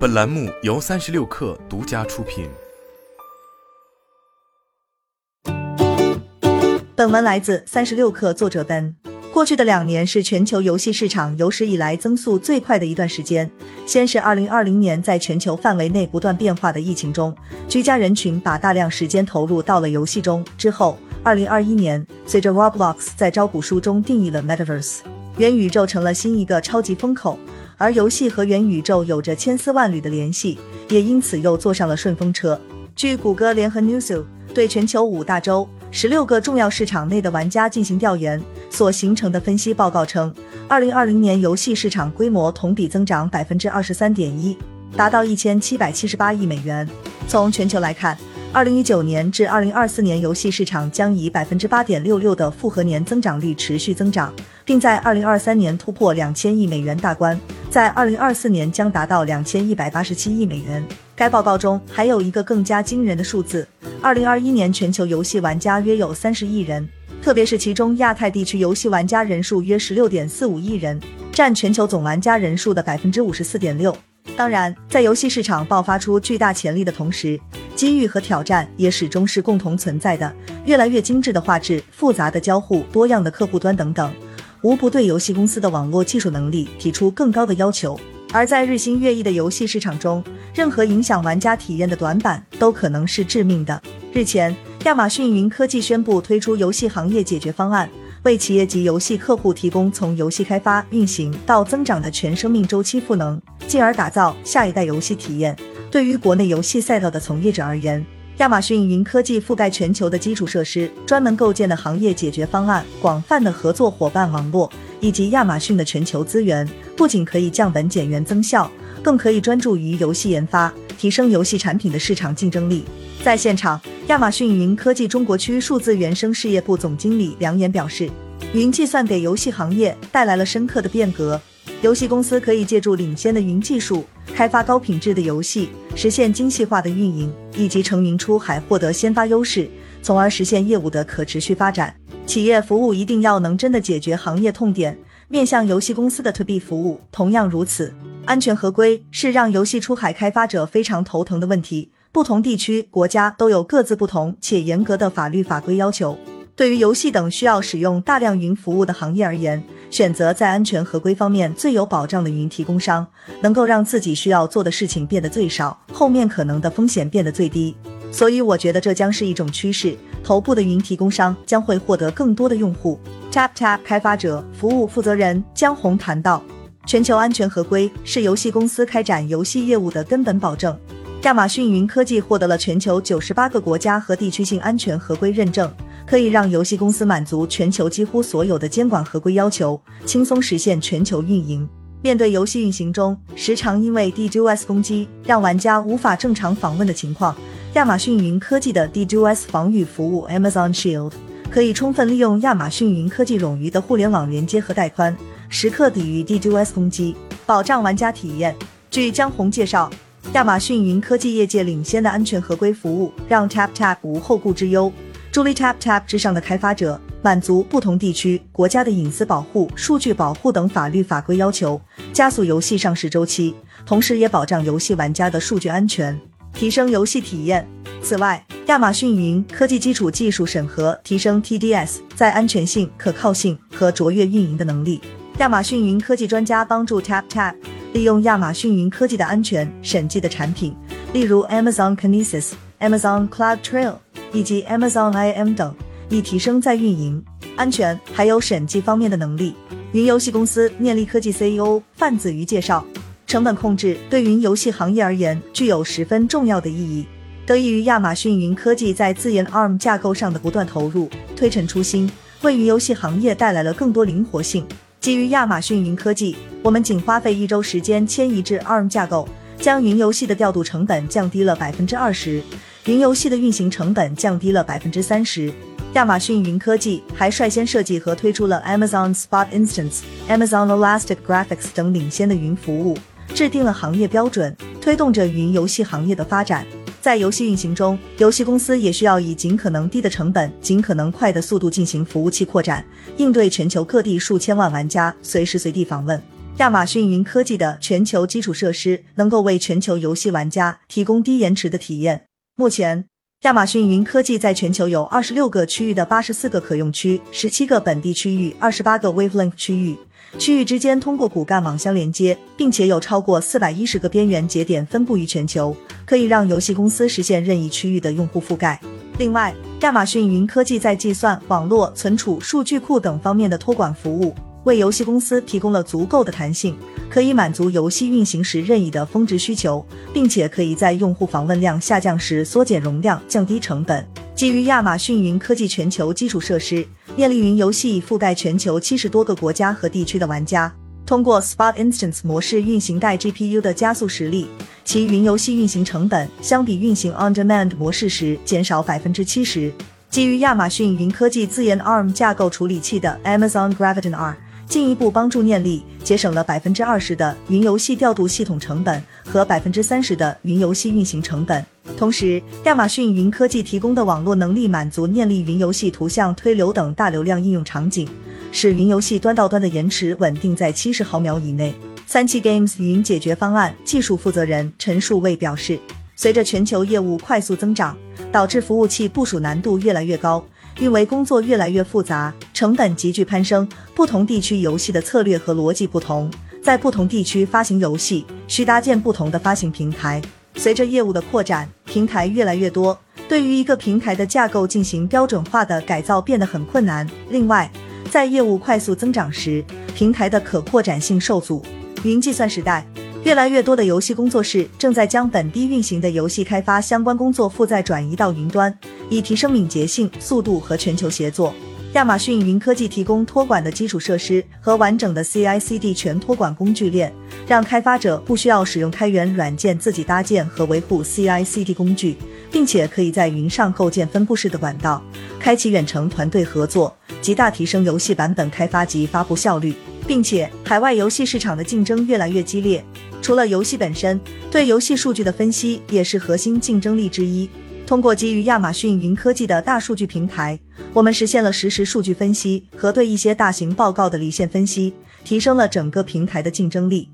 本栏目由三十六氪独家出品。本文来自三十六氪，作者 Ben。过去的两年是全球游戏市场有史以来增速最快的一段时间。先是二零二零年，在全球范围内不断变化的疫情中，居家人群把大量时间投入到了游戏中。之后，二零二一年，随着 Roblox 在招股书中定义了 Metaverse，元宇宙成了新一个超级风口。而游戏和元宇宙有着千丝万缕的联系，也因此又坐上了顺风车。据谷歌联合 n e w s 对全球五大洲十六个重要市场内的玩家进行调研所形成的分析报告称，二零二零年游戏市场规模同比增长百分之二十三点一，达到一千七百七十八亿美元。从全球来看，二零一九年至二零二四年游戏市场将以百分之八点六六的复合年增长率持续增长，并在二零二三年突破两千亿美元大关。在二零二四年将达到两千一百八十七亿美元。该报告中还有一个更加惊人的数字：二零二一年全球游戏玩家约有三十亿人，特别是其中亚太地区游戏玩家人数约十六点四五亿人，占全球总玩家人数的百分之五十四点六。当然，在游戏市场爆发出巨大潜力的同时，机遇和挑战也始终是共同存在的。越来越精致的画质、复杂的交互、多样的客户端等等。无不对游戏公司的网络技术能力提出更高的要求，而在日新月异的游戏市场中，任何影响玩家体验的短板都可能是致命的。日前，亚马逊云科技宣布推出游戏行业解决方案，为企业级游戏客户提供从游戏开发、运行到增长的全生命周期赋能，进而打造下一代游戏体验。对于国内游戏赛道的从业者而言，亚马逊云科技覆盖全球的基础设施，专门构建的行业解决方案，广泛的合作伙伴网络，以及亚马逊的全球资源，不仅可以降本减员增效，更可以专注于游戏研发，提升游戏产品的市场竞争力。在现场，亚马逊云科技中国区数字原生事业部总经理梁岩表示，云计算给游戏行业带来了深刻的变革，游戏公司可以借助领先的云技术。开发高品质的游戏，实现精细化的运营，以及成云出海获得先发优势，从而实现业务的可持续发展。企业服务一定要能真的解决行业痛点，面向游戏公司的 To B 服务同样如此。安全合规是让游戏出海开发者非常头疼的问题，不同地区国家都有各自不同且严格的法律法规要求。对于游戏等需要使用大量云服务的行业而言，选择在安全合规方面最有保障的云提供商，能够让自己需要做的事情变得最少，后面可能的风险变得最低。所以我觉得这将是一种趋势，头部的云提供商将会获得更多的用户。TapTap 开发者服务负责人江红谈到，全球安全合规是游戏公司开展游戏业务的根本保证。亚马逊云科技获得了全球九十八个国家和地区性安全合规认证。可以让游戏公司满足全球几乎所有的监管合规要求，轻松实现全球运营。面对游戏运行中时常因为 DDoS 攻击让玩家无法正常访问的情况，亚马逊云科技的 DDoS 防御服务 Amazon Shield 可以充分利用亚马逊云科技冗余的互联网连接和带宽，时刻抵御 DDoS 攻击，保障玩家体验。据江红介绍，亚马逊云科技业界领先的安全合规服务，让 TapTap 无后顾之忧。助力 TapTap 之上的开发者满足不同地区国家的隐私保护、数据保护等法律法规要求，加速游戏上市周期，同时也保障游戏玩家的数据安全，提升游戏体验。此外，亚马逊云科技基础技术审核提升 TDS 在安全性、可靠性和卓越运营的能力。亚马逊云科技专家帮助 TapTap 利用亚马逊云科技的安全审计的产品，例如 Amazon Kinesis、Amazon Cloud Trail。以及 Amazon IM 等，以提升在运营、安全还有审计方面的能力。云游戏公司念力科技 CEO 范子瑜介绍，成本控制对云游戏行业而言具有十分重要的意义。得益于亚马逊云科技在自研 ARM 架构上的不断投入，推陈出新，为云游戏行业带来了更多灵活性。基于亚马逊云科技，我们仅花费一周时间迁移至 ARM 架构，将云游戏的调度成本降低了百分之二十。云游戏的运行成本降低了百分之三十。亚马逊云科技还率先设计和推出了 Amazon Spot Instance、Amazon Elastic Graphics 等领先的云服务，制定了行业标准，推动着云游戏行业的发展。在游戏运行中，游戏公司也需要以尽可能低的成本、尽可能快的速度进行服务器扩展，应对全球各地数千万玩家随时随地访问。亚马逊云科技的全球基础设施能够为全球游戏玩家提供低延迟的体验。目前，亚马逊云科技在全球有二十六个区域的八十四个可用区，十七个本地区域，二十八个 Wavelength 区域，区域之间通过骨干网相连接，并且有超过四百一十个边缘节点分布于全球，可以让游戏公司实现任意区域的用户覆盖。另外，亚马逊云科技在计算、网络、存储、数据库等方面的托管服务。为游戏公司提供了足够的弹性，可以满足游戏运行时任意的峰值需求，并且可以在用户访问量下降时缩减容量，降低成本。基于亚马逊云科技全球基础设施，艳丽云游戏覆盖全球七十多个国家和地区的玩家。通过 Spot Instance 模式运行带 GPU 的加速实力，其云游戏运行成本相比运行 On Demand 模式时减少百分之七十。基于亚马逊云科技自研 ARM 架构处理器的 Amazon Graviton R。进一步帮助念力节省了百分之二十的云游戏调度系统成本和百分之三十的云游戏运行成本。同时，亚马逊云科技提供的网络能力满足念力云游戏图像推流等大流量应用场景，使云游戏端到端的延迟稳定在七十毫秒以内。三七 Games 云解决方案技术负责人陈树卫表示，随着全球业务快速增长，导致服务器部署难度越来越高。运维工作越来越复杂，成本急剧攀升。不同地区游戏的策略和逻辑不同，在不同地区发行游戏需搭建不同的发行平台。随着业务的扩展，平台越来越多，对于一个平台的架构进行标准化的改造变得很困难。另外，在业务快速增长时，平台的可扩展性受阻。云计算时代。越来越多的游戏工作室正在将本地运行的游戏开发相关工作负载转移到云端，以提升敏捷性、速度和全球协作。亚马逊云科技提供托管的基础设施和完整的 CI/CD 全托管工具链，让开发者不需要使用开源软件自己搭建和维护 CI/CD 工具，并且可以在云上构建分布式的管道，开启远程团队合作，极大提升游戏版本开发及发布效率。并且，海外游戏市场的竞争越来越激烈。除了游戏本身，对游戏数据的分析也是核心竞争力之一。通过基于亚马逊云科技的大数据平台，我们实现了实时数据分析和对一些大型报告的离线分析，提升了整个平台的竞争力。